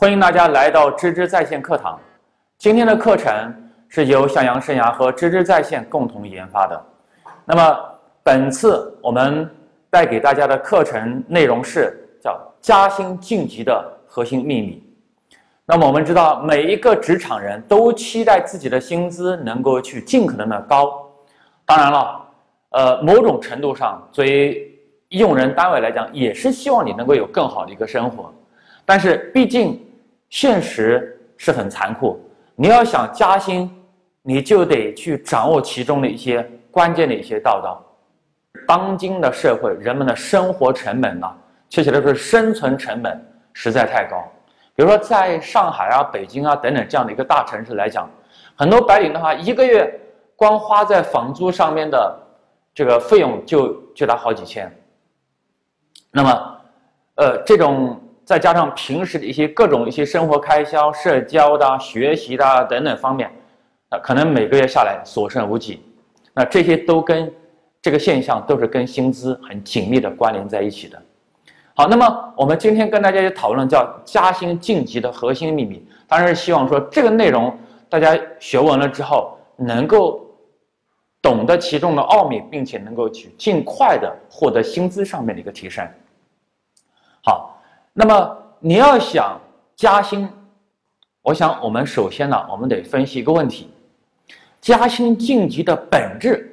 欢迎大家来到芝芝在线课堂。今天的课程是由向阳生涯和芝芝在线共同研发的。那么本次我们带给大家的课程内容是叫加薪晋级的核心秘密。那么我们知道，每一个职场人都期待自己的薪资能够去尽可能的高。当然了，呃，某种程度上，作为用人单位来讲，也是希望你能够有更好的一个生活。但是毕竟现实是很残酷，你要想加薪，你就得去掌握其中的一些。关键的一些道道，当今的社会，人们的生活成本呢，确切来说，生存成本实在太高。比如说，在上海啊、北京啊等等这样的一个大城市来讲，很多白领的话，一个月光花在房租上面的这个费用就就达好几千。那么，呃，这种再加上平时的一些各种一些生活开销、社交的、学习的等等方面，啊，可能每个月下来所剩无几。那这些都跟这个现象都是跟薪资很紧密的关联在一起的。好，那么我们今天跟大家讨论叫加薪晋级的核心秘密，当然是希望说这个内容大家学完了之后能够懂得其中的奥秘，并且能够去尽快的获得薪资上面的一个提升。好，那么你要想加薪，我想我们首先呢，我们得分析一个问题。加薪晋级的本质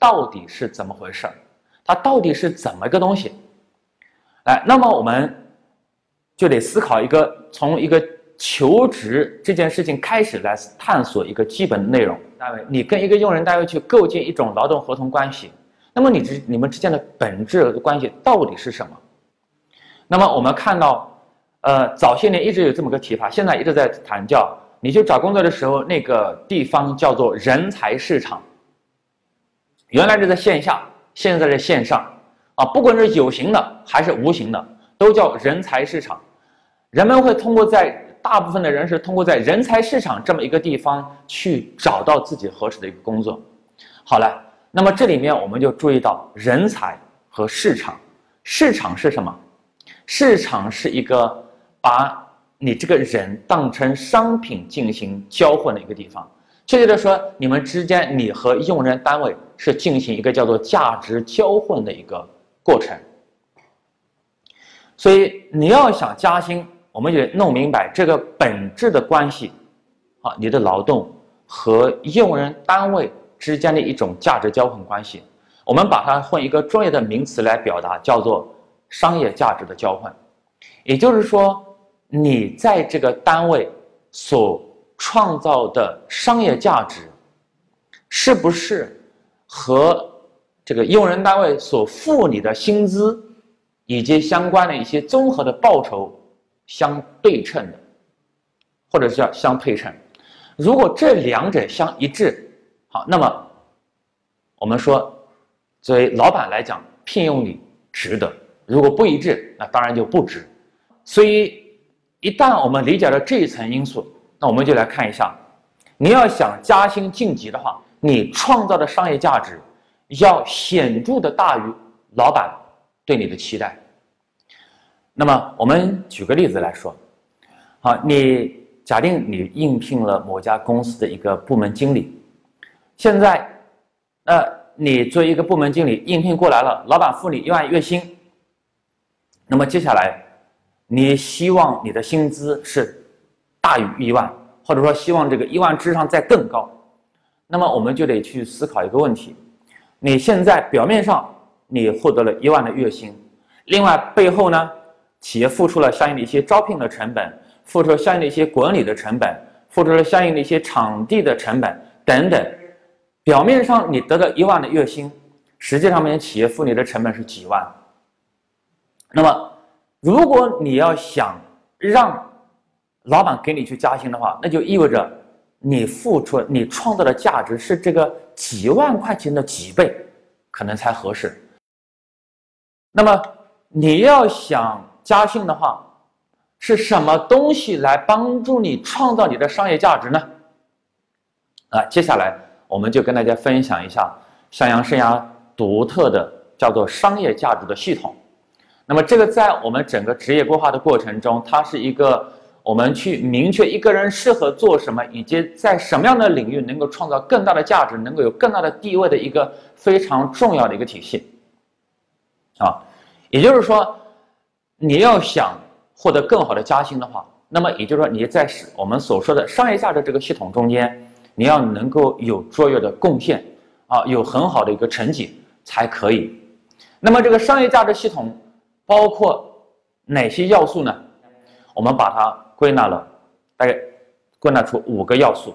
到底是怎么回事儿它到底是怎么一个东西？哎，那么我们就得思考一个从一个求职这件事情开始来探索一个基本的内容。单位，你跟一个用人单位去构建一种劳动合同关系，那么你之你们之间的本质关系到底是什么？那么我们看到，呃，早些年一直有这么个提法，现在一直在谈叫。你去找工作的时候，那个地方叫做人才市场。原来是在线下，现在在线上，啊，不管是有形的还是无形的，都叫人才市场。人们会通过在大部分的人是通过在人才市场这么一个地方去找到自己合适的一个工作。好了，那么这里面我们就注意到人才和市场。市场是什么？市场是一个把。你这个人当成商品进行交换的一个地方，确切的说，你们之间你和用人单位是进行一个叫做价值交换的一个过程。所以你要想加薪，我们就弄明白这个本质的关系，啊，你的劳动和用人单位之间的一种价值交换关系，我们把它换一个专业的名词来表达，叫做商业价值的交换，也就是说。你在这个单位所创造的商业价值，是不是和这个用人单位所付你的薪资以及相关的一些综合的报酬相对称的，或者叫相配称？如果这两者相一致，好，那么我们说，作为老板来讲，聘用你值得；如果不一致，那当然就不值。所以。一旦我们理解了这一层因素，那我们就来看一下，你要想加薪晋级的话，你创造的商业价值要显著的大于老板对你的期待。那么我们举个例子来说，好，你假定你应聘了某家公司的一个部门经理，现在，呃，你作为一个部门经理应聘过来了，老板付你一万月薪，那么接下来。你希望你的薪资是大于一万，或者说希望这个一万之上再更高，那么我们就得去思考一个问题：你现在表面上你获得了一万的月薪，另外背后呢，企业付出了相应的一些招聘的成本，付出了相应的一些管理的成本，付出了相应的一些场地的成本等等。表面上你得到一万的月薪，实际上面企业付你的成本是几万，那么。如果你要想让老板给你去加薪的话，那就意味着你付出、你创造的价值是这个几万块钱的几倍，可能才合适。那么你要想加薪的话，是什么东西来帮助你创造你的商业价值呢？啊，接下来我们就跟大家分享一下向阳生涯独特的叫做商业价值的系统。那么这个在我们整个职业规划的过程中，它是一个我们去明确一个人适合做什么，以及在什么样的领域能够创造更大的价值，能够有更大的地位的一个非常重要的一个体系。啊，也就是说，你要想。获得更好的加薪的话，那么也就是说你在我们所说的商业价值这个系统中间，你要能够有卓越的贡献啊，有很好的一个成绩才可以。那么这个商业价值系统包括哪些要素呢？我们把它归纳了，大概归纳出五个要素。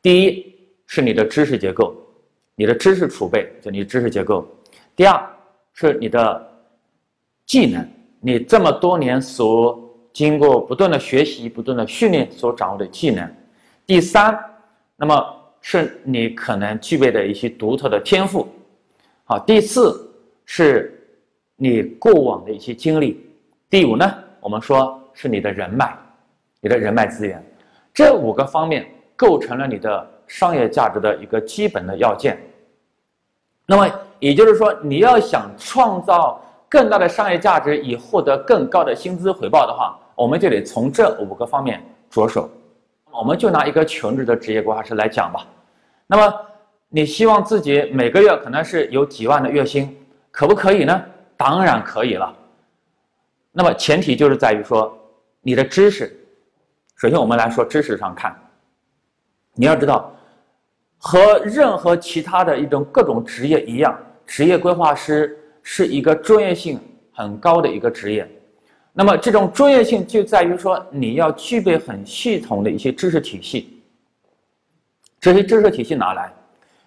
第一是你的知识结构，你的知识储备，就你知识结构。第二是你的技能。你这么多年所经过不断的学习、不断的训练所掌握的技能，第三，那么是你可能具备的一些独特的天赋，好，第四是你过往的一些经历，第五呢，我们说是你的人脉，你的人脉资源，这五个方面构成了你的商业价值的一个基本的要件。那么也就是说，你要想创造。更大的商业价值以获得更高的薪资回报的话，我们就得从这五个方面着手。我们就拿一个全职的职业规划师来讲吧。那么，你希望自己每个月可能是有几万的月薪，可不可以呢？当然可以了。那么前提就是在于说，你的知识。首先，我们来说知识上看，你要知道，和任何其他的一种各种职业一样，职业规划师。是一个专业性很高的一个职业，那么这种专业性就在于说你要具备很系统的一些知识体系。这些知识体系哪来？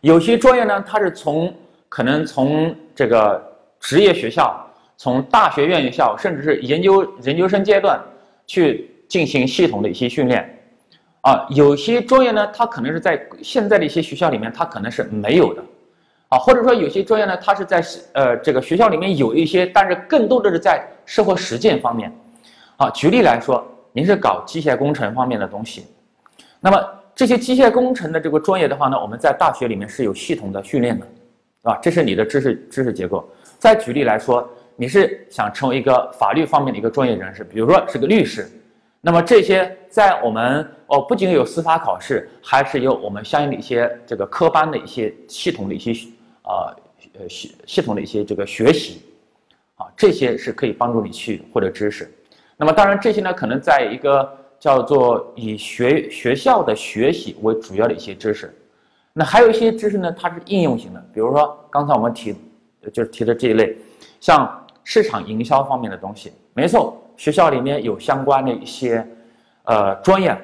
有些专业呢，它是从可能从这个职业学校、从大学院校，甚至是研究研究生阶段去进行系统的一些训练。啊，有些专业呢，它可能是在现在的一些学校里面，它可能是没有的。啊，或者说有些专业呢，它是在呃这个学校里面有一些，但是更多的是在社会实践方面。啊，举例来说，您是搞机械工程方面的东西，那么这些机械工程的这个专业的话呢，我们在大学里面是有系统的训练的，啊，这是你的知识知识结构。再举例来说，你是想成为一个法律方面的一个专业人士，比如说是个律师，那么这些在我们哦不仅有司法考试，还是有我们相应的一些这个科班的一些系统的一些。啊，呃系系统的一些这个学习，啊，这些是可以帮助你去获得知识。那么当然这些呢，可能在一个叫做以学学校的学习为主要的一些知识。那还有一些知识呢，它是应用型的，比如说刚才我们提就是提的这一类，像市场营销方面的东西。没错，学校里面有相关的一些呃专业，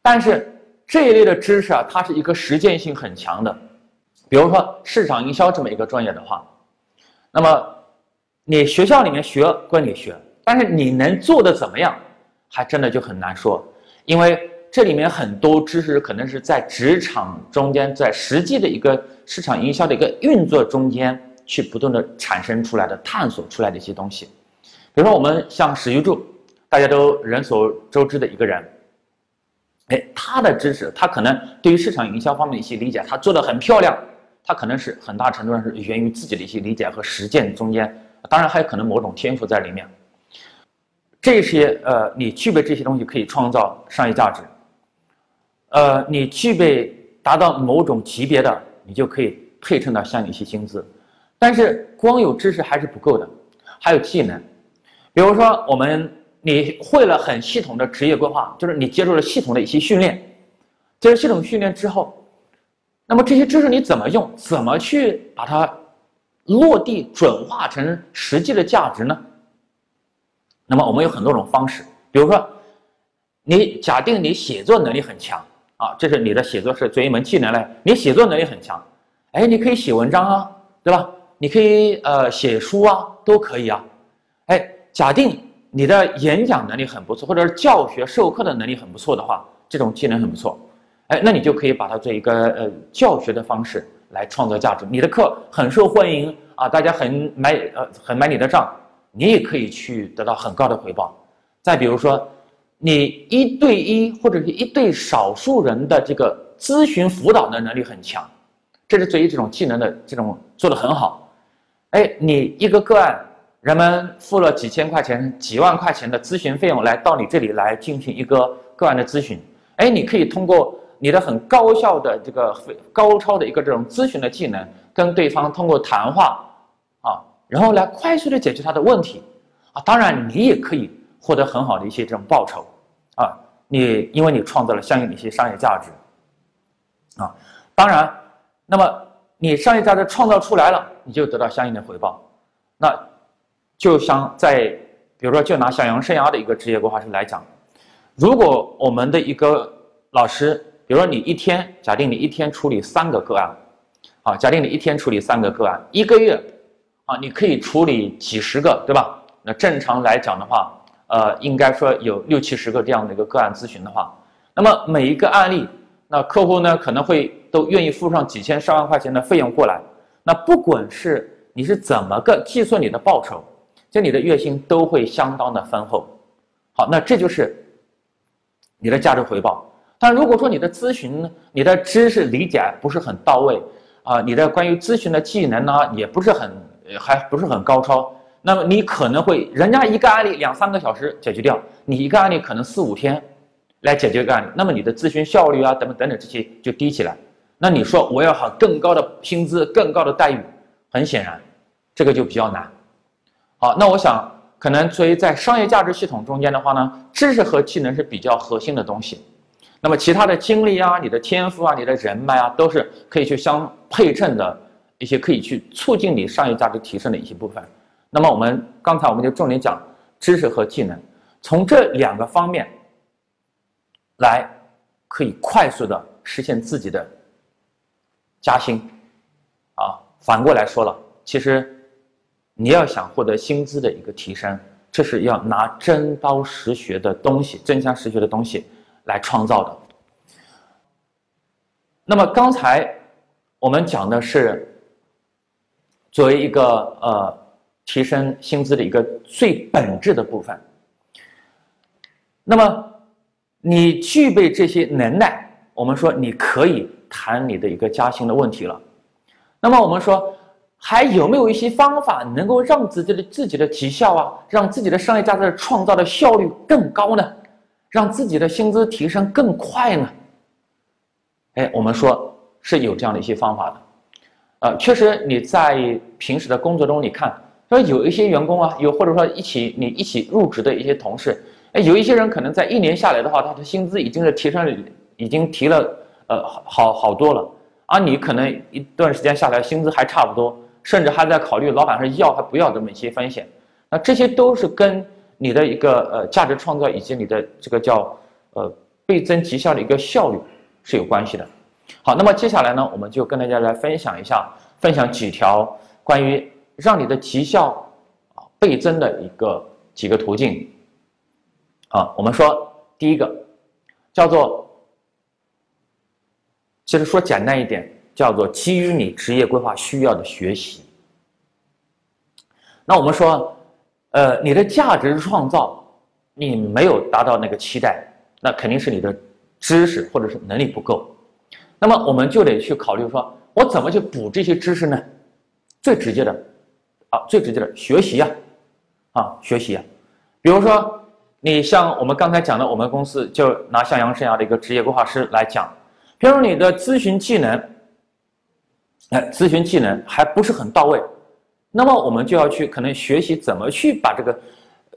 但是这一类的知识啊，它是一个实践性很强的。比如说市场营销这么一个专业的话，那么你学校里面学归你学，但是你能做的怎么样，还真的就很难说，因为这里面很多知识可能是在职场中间，在实际的一个市场营销的一个运作中间去不断的产生出来的、探索出来的一些东西。比如说我们像史玉柱，大家都人所周知的一个人。哎，他的知识，他可能对于市场营销方面的一些理解，他做的很漂亮。他可能是很大程度上是源于自己的一些理解和实践中间，当然还有可能某种天赋在里面。这些呃，你具备这些东西可以创造商业价值。呃，你具备达到某种级别的，你就可以配称到相应一些薪资。但是光有知识还是不够的，还有技能。比如说，我们你会了很系统的职业规划，就是你接受了系统的一些训练，接受系统训练之后。那么这些知识你怎么用？怎么去把它落地转化成实际的价值呢？那么我们有很多种方式，比如说，你假定你写作能力很强啊，这是你的写作是作为一门技能嘞。你写作能力很强，哎，你可以写文章啊，对吧？你可以呃写书啊，都可以啊。哎，假定你的演讲能力很不错，或者是教学授课的能力很不错的话，这种技能很不错，哎，那你就可以把它做一个呃教学的方式来创造价值。你的课很受欢迎啊，大家很买呃很买你的账，你也可以去得到很高的回报。再比如说，你一对一或者是一对少数人的这个咨询辅导的能力很强，这是对于这种技能的这种做得很好。哎，你一个个案。人们付了几千块钱、几万块钱的咨询费用来到你这里来进行一个个案的咨询，哎，你可以通过你的很高效的这个高超的一个这种咨询的技能，跟对方通过谈话啊，然后来快速的解决他的问题啊。当然，你也可以获得很好的一些这种报酬啊，你因为你创造了相应的一些商业价值啊。当然，那么你商业价值创造出来了，你就得到相应的回报，那。就像在，比如说，就拿小杨生涯的一个职业规划师来讲，如果我们的一个老师，比如说你一天，假定你一天处理三个个案，啊，假定你一天处理三个个案，一个月，啊，你可以处理几十个，对吧？那正常来讲的话，呃，应该说有六七十个这样的一个个案咨询的话，那么每一个案例，那客户呢可能会都愿意付上几千上万块钱的费用过来，那不管是你是怎么个计算你的报酬。就你的月薪都会相当的丰厚，好，那这就是你的价值回报。但如果说你的咨询、你的知识理解不是很到位啊，你的关于咨询的技能呢也不是很还不是很高超，那么你可能会人家一个案例两三个小时解决掉，你一个案例可能四五天来解决个案例，那么你的咨询效率啊等等等等这些就低起来。那你说我要好更高的薪资、更高的待遇，很显然这个就比较难。好，那我想，可能作为在商业价值系统中间的话呢，知识和技能是比较核心的东西。那么其他的经历啊、你的天赋啊、你的人脉啊，都是可以去相配衬的一些，可以去促进你商业价值提升的一些部分。那么我们刚才我们就重点讲知识和技能，从这两个方面来，可以快速的实现自己的加薪。啊，反过来说了，其实。你要想获得薪资的一个提升，这是要拿真刀实学的东西、真枪实学的东西来创造的。那么刚才我们讲的是作为一个呃提升薪资的一个最本质的部分。那么你具备这些能耐，我们说你可以谈你的一个加薪的问题了。那么我们说。还有没有一些方法能够让自己的自己的绩效啊，让自己的商业价值创造的效率更高呢？让自己的薪资提升更快呢？哎，我们说是有这样的一些方法的。呃，确实你在平时的工作中，你看说有一些员工啊，有或者说一起你一起入职的一些同事，哎，有一些人可能在一年下来的话，他的薪资已经是提升，已经提了呃好好好多了，而你可能一段时间下来薪资还差不多。甚至还在考虑老板是要还不要这么一些风险，那这些都是跟你的一个呃价值创造以及你的这个叫呃倍增绩效的一个效率是有关系的。好，那么接下来呢，我们就跟大家来分享一下，分享几条关于让你的绩效啊倍增的一个几个途径。啊，我们说第一个叫做，其实说简单一点。叫做基于你职业规划需要的学习。那我们说，呃，你的价值创造你没有达到那个期待，那肯定是你的知识或者是能力不够。那么我们就得去考虑说，我怎么去补这些知识呢？最直接的，啊，最直接的学习呀，啊，学习呀。比如说，你像我们刚才讲的，我们公司就拿向阳生涯的一个职业规划师来讲，比如你的咨询技能。哎，咨询技能还不是很到位，那么我们就要去可能学习怎么去把这个，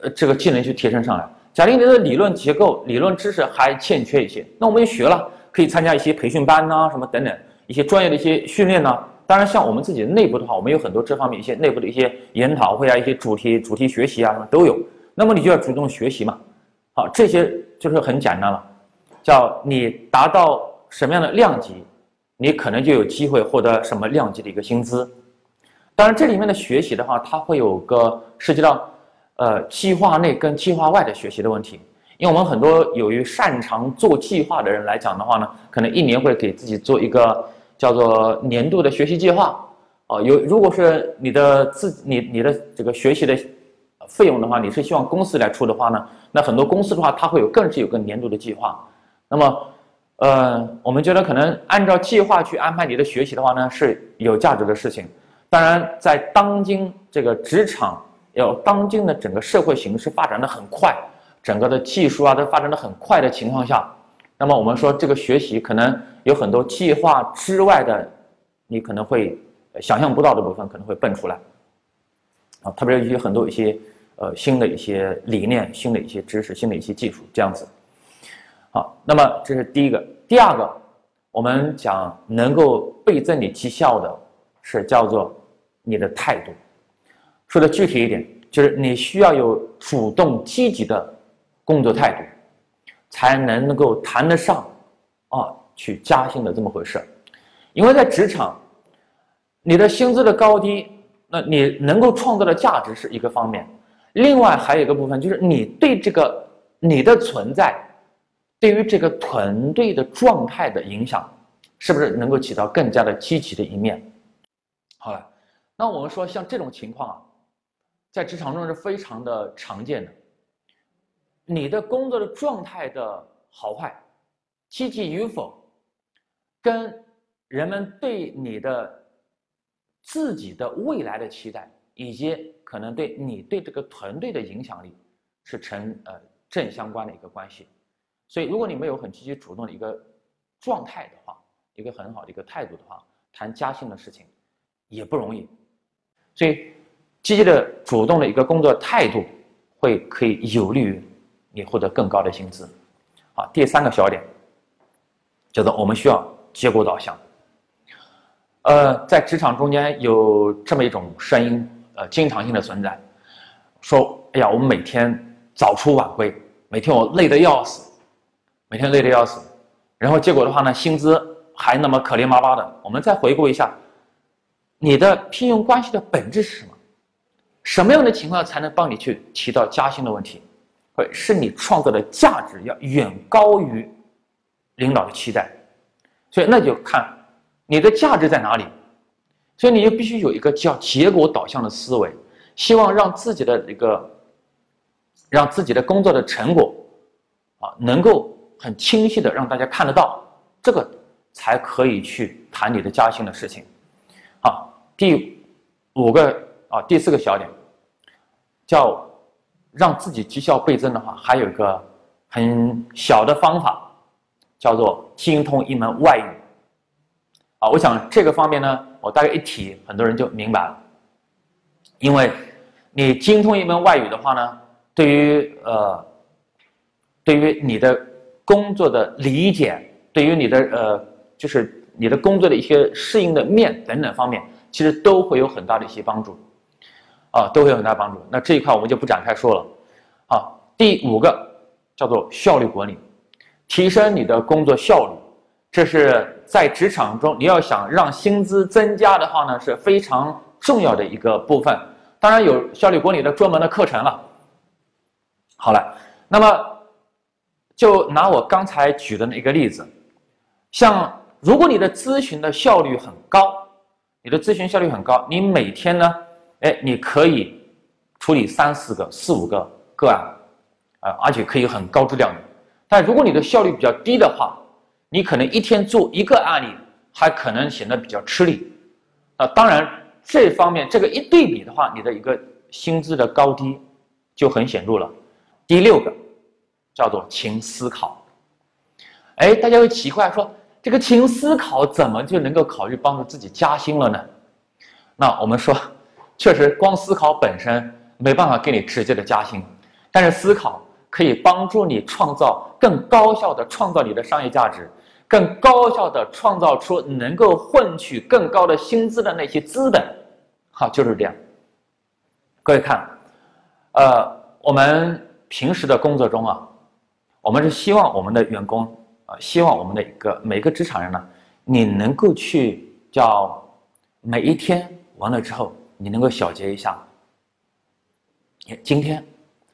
呃，这个技能去提升上来。假定你的理论结构、理论知识还欠缺一些，那我们就学了，可以参加一些培训班呐，什么等等一些专业的一些训练呢。当然，像我们自己内部的话，我们有很多这方面一些内部的一些研讨会啊，一些主题主题学习啊，什么都有。那么你就要主动学习嘛。好，这些就是很简单了，叫你达到什么样的量级。你可能就有机会获得什么量级的一个薪资，当然这里面的学习的话，它会有个涉及到，呃计划内跟计划外的学习的问题。因为我们很多由于擅长做计划的人来讲的话呢，可能一年会给自己做一个叫做年度的学习计划。哦，有如果是你的自你你的这个学习的费用的话，你是希望公司来出的话呢，那很多公司的话，它会有更是有个年度的计划。那么，呃，我们觉得可能按照计划去安排你的学习的话呢，是有价值的事情。当然，在当今这个职场，要当今的整个社会形势发展的很快，整个的技术啊都发展的很快的情况下，那么我们说这个学习可能有很多计划之外的，你可能会。想象不到的部分可能会蹦出来，啊，特别是一些很多一些呃新的一些理念、新的一些知识、新的一些技术这样子。好，那么这是第一个。第二个，我们讲能够倍增你绩效的是叫做你的态度。说的具体一点，就是你需要有主动积极的工作态度，才能够谈得上啊去加薪的这么回事。因为在职场。你的薪资的高低，那你能够创造的价值是一个方面，另外还有一个部分就是你对这个你的存在，对于这个团队的状态的影响，是不是能够起到更加的积极的一面？好了，那我们说像这种情况啊，在职场中是非常的常见的。你的工作的状态的好坏，积极与否，跟人们对你的。自己的未来的期待，以及可能对你对这个团队的影响力，是成呃正相关的一个关系。所以，如果你没有很积极主动的一个状态的话，一个很好的一个态度的话，谈加薪的事情也不容易。所以，积极的主动的一个工作态度，会可以有利于你获得更高的薪资。好，第三个小点，叫做我们需要结果导向。呃，在职场中间有这么一种声音，呃，经常性的存在，说，哎呀，我们每天早出晚归，每天我累得要死，每天累得要死，然后结果的话呢，薪资还那么可怜巴巴的。我们再回顾一下，你的聘用关系的本质是什么？什么样的情况才能帮你去提到加薪的问题？会是你创造的价值要远高于领导的期待，所以那就看。你的价值在哪里？所以你就必须有一个叫结果导向的思维，希望让自己的一个，让自己的工作的成果，啊，能够很清晰的让大家看得到，这个才可以去谈你的加薪的事情。好，第五个啊，第四个小点，叫让自己绩效倍增的话，还有一个很小的方法，叫做精通一门外语。啊，我想这个方面呢，我大概一提，很多人就明白了。因为，你精通一门外语的话呢，对于呃，对于你的工作的理解，对于你的呃，就是你的工作的一些适应的面等等方面，其实都会有很大的一些帮助。啊，都会有很大帮助。那这一块我们就不展开说了。好，第五个叫做效率管理，提升你的工作效率。这是在职场中，你要想让薪资增加的话呢，是非常重要的一个部分。当然有效率管理的专门的课程了。好了，那么就拿我刚才举的那个例子，像如果你的咨询的效率很高，你的咨询效率很高，你每天呢，哎，你可以处理三四个、四五个个案，啊，而且可以很高质量的。但如果你的效率比较低的话，你可能一天做一个案例，还可能显得比较吃力，啊，当然这方面这个一对比的话，你的一个薪资的高低就很显著了。第六个叫做勤思考，哎，大家会奇怪说，这个勤思考怎么就能够考虑帮助自己加薪了呢？那我们说，确实光思考本身没办法给你直接的加薪，但是思考可以帮助你创造更高效的创造你的商业价值。更高效的创造出能够换取更高的薪资的那些资本，好，就是这样。各位看，呃，我们平时的工作中啊，我们是希望我们的员工啊，希望我们的一个每个职场人呢，你能够去叫每一天完了之后，你能够小结一下，今天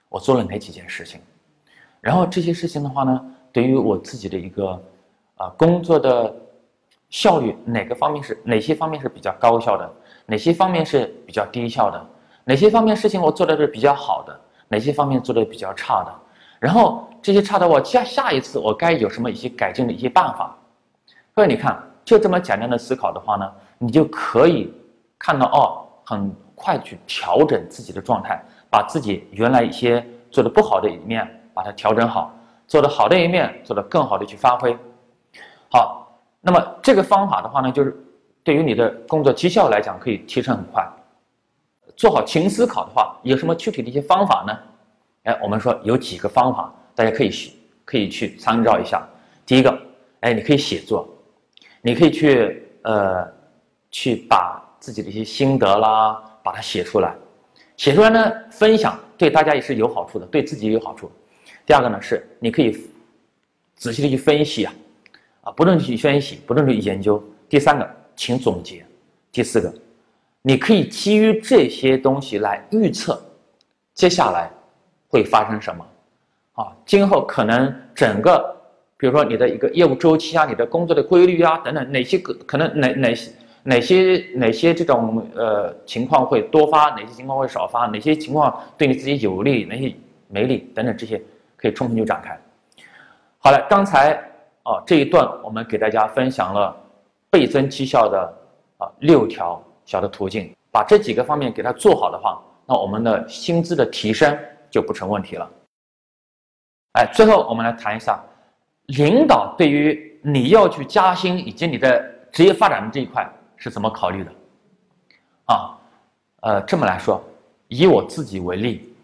我做了哪几件事情，然后这些事情的话呢，对于我自己的一个啊工作的效率，哪个方面是哪些方面是比较高效的，哪些方面是比较低效的，哪些方面事情我做的是比较好的，哪些方面做的比较差的，然后这些差的我下下一次我该有什么一些改进的一些办法。各位，你看，就这么简单的思考的话呢，你就可以看到哦，很快去调整自己的状态，把自己原来一些做的不好的一面把它调整好，做的好的一面做的更好的去发挥。好，那么这个方法的话呢，就是对于你的工作绩效来讲可以提升很快。做好勤思考的话，有什么具体的一些方法呢？哎，我们说有几个方法，大家可以去可以去参照一下。第一个，哎，你可以写作。你可以去呃，去把自己的一些心得啦，把它写出来，写出来呢，分享对大家也是有好处的，对自己也有好处。第二个呢，是你可以仔细的去分析啊，啊，不断去分析，不断去研究。第三个，请总结。第四个，你可以基于这些东西来预测接下来会发生什么，啊，今后可能整个。比如说你的一个业务周期啊，你的工作的规律啊，等等，哪些可可能哪哪些哪些哪些这种呃情况会多发，哪些情况会少发，哪些情况对你自己有利，哪些没利等等，这些可以充分就展开。好了，刚才啊这一段我们给大家分享了倍增绩效的啊六条小的途径，把这几个方面给它做好的话，那我们的薪资的提升就不成问题了。哎，最后我们来谈一下。领导对于你要去加薪以及你的职业发展的这一块是怎么考虑的？啊，呃，这么来说，以我自己为例，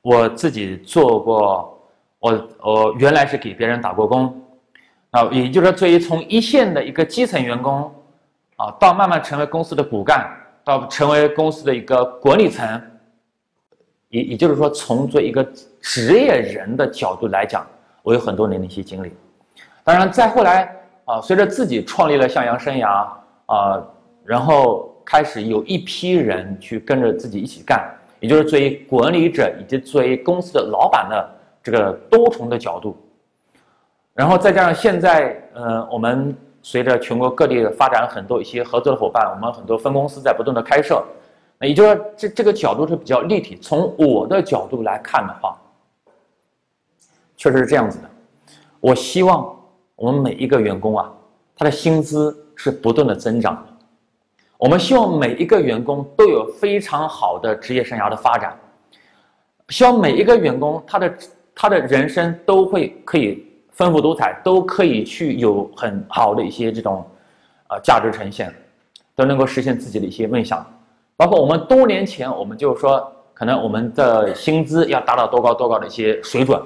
我自己做过，我我原来是给别人打过工，啊，也就是说，作为从一线的一个基层员工，啊，到慢慢成为公司的骨干，到成为公司的一个管理层，也也就是说，从做一个职业人的角度来讲。我有很多年的一些经历，当然再后来啊，随着自己创立了向阳生涯啊，然后开始有一批人去跟着自己一起干，也就是作为管理者以及作为公司的老板的这个多重的角度，然后再加上现在呃，我们随着全国各地的发展，很多一些合作的伙伴，我们很多分公司在不断的开设，也就是说这这个角度是比较立体。从我的角度来看的话。确实是这样子的，我希望我们每一个员工啊，他的薪资是不断的增长。我们希望每一个员工都有非常好的职业生涯的发展，希望每一个员工他的他的人生都会可以丰富多彩，都可以去有很好的一些这种啊价值呈现，都能够实现自己的一些梦想。包括我们多年前，我们就是说，可能我们的薪资要达到多高多高的一些水准。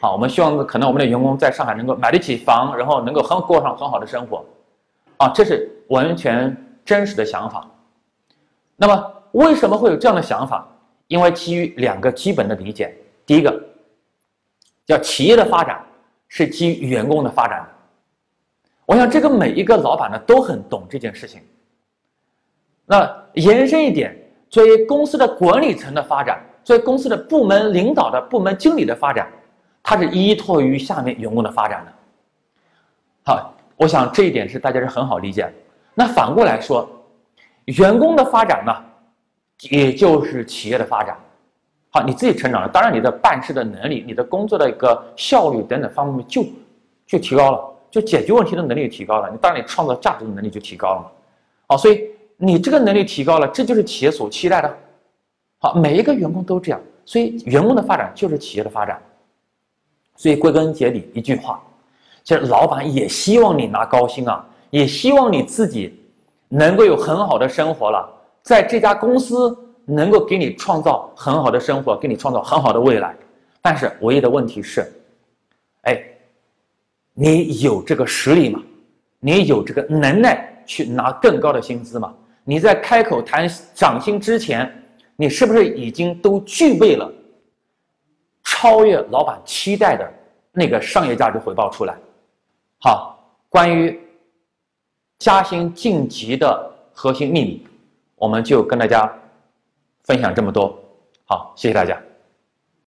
好，我们希望可能我们的员工在上海能够买得起房，然后能够很过上很好的生活，啊，这是完全真实的想法。那么为什么会有这样的想法？因为基于两个基本的理解，第一个叫企业的发展是基于员工的发展。我想这个每一个老板呢都很懂这件事情。那延伸一点，作为公司的管理层的发展，作为公司的部门领导的部门经理的发展。它是依托于下面员工的发展的。好，我想这一点是大家是很好理解。那反过来说，员工的发展呢，也就是企业的发展。好，你自己成长了，当然你的办事的能力、你的工作的一个效率等等方面就就提高了，就解决问题的能力提高了。你当然你创造价值的能力就提高了嘛。好，所以你这个能力提高了，这就是企业所期待的。好，每一个员工都这样，所以员工的发展就是企业的发展。所以归根结底一句话，其实老板也希望你拿高薪啊，也希望你自己能够有很好的生活了，在这家公司能够给你创造很好的生活，给你创造很好的未来。但是唯一的问题是，哎，你有这个实力吗？你有这个能耐去拿更高的薪资吗？你在开口谈涨薪之前，你是不是已经都具备了？超越老板期待的那个商业价值回报出来。好，关于加薪晋级的核心秘密，我们就跟大家分享这么多。好。谢谢大家。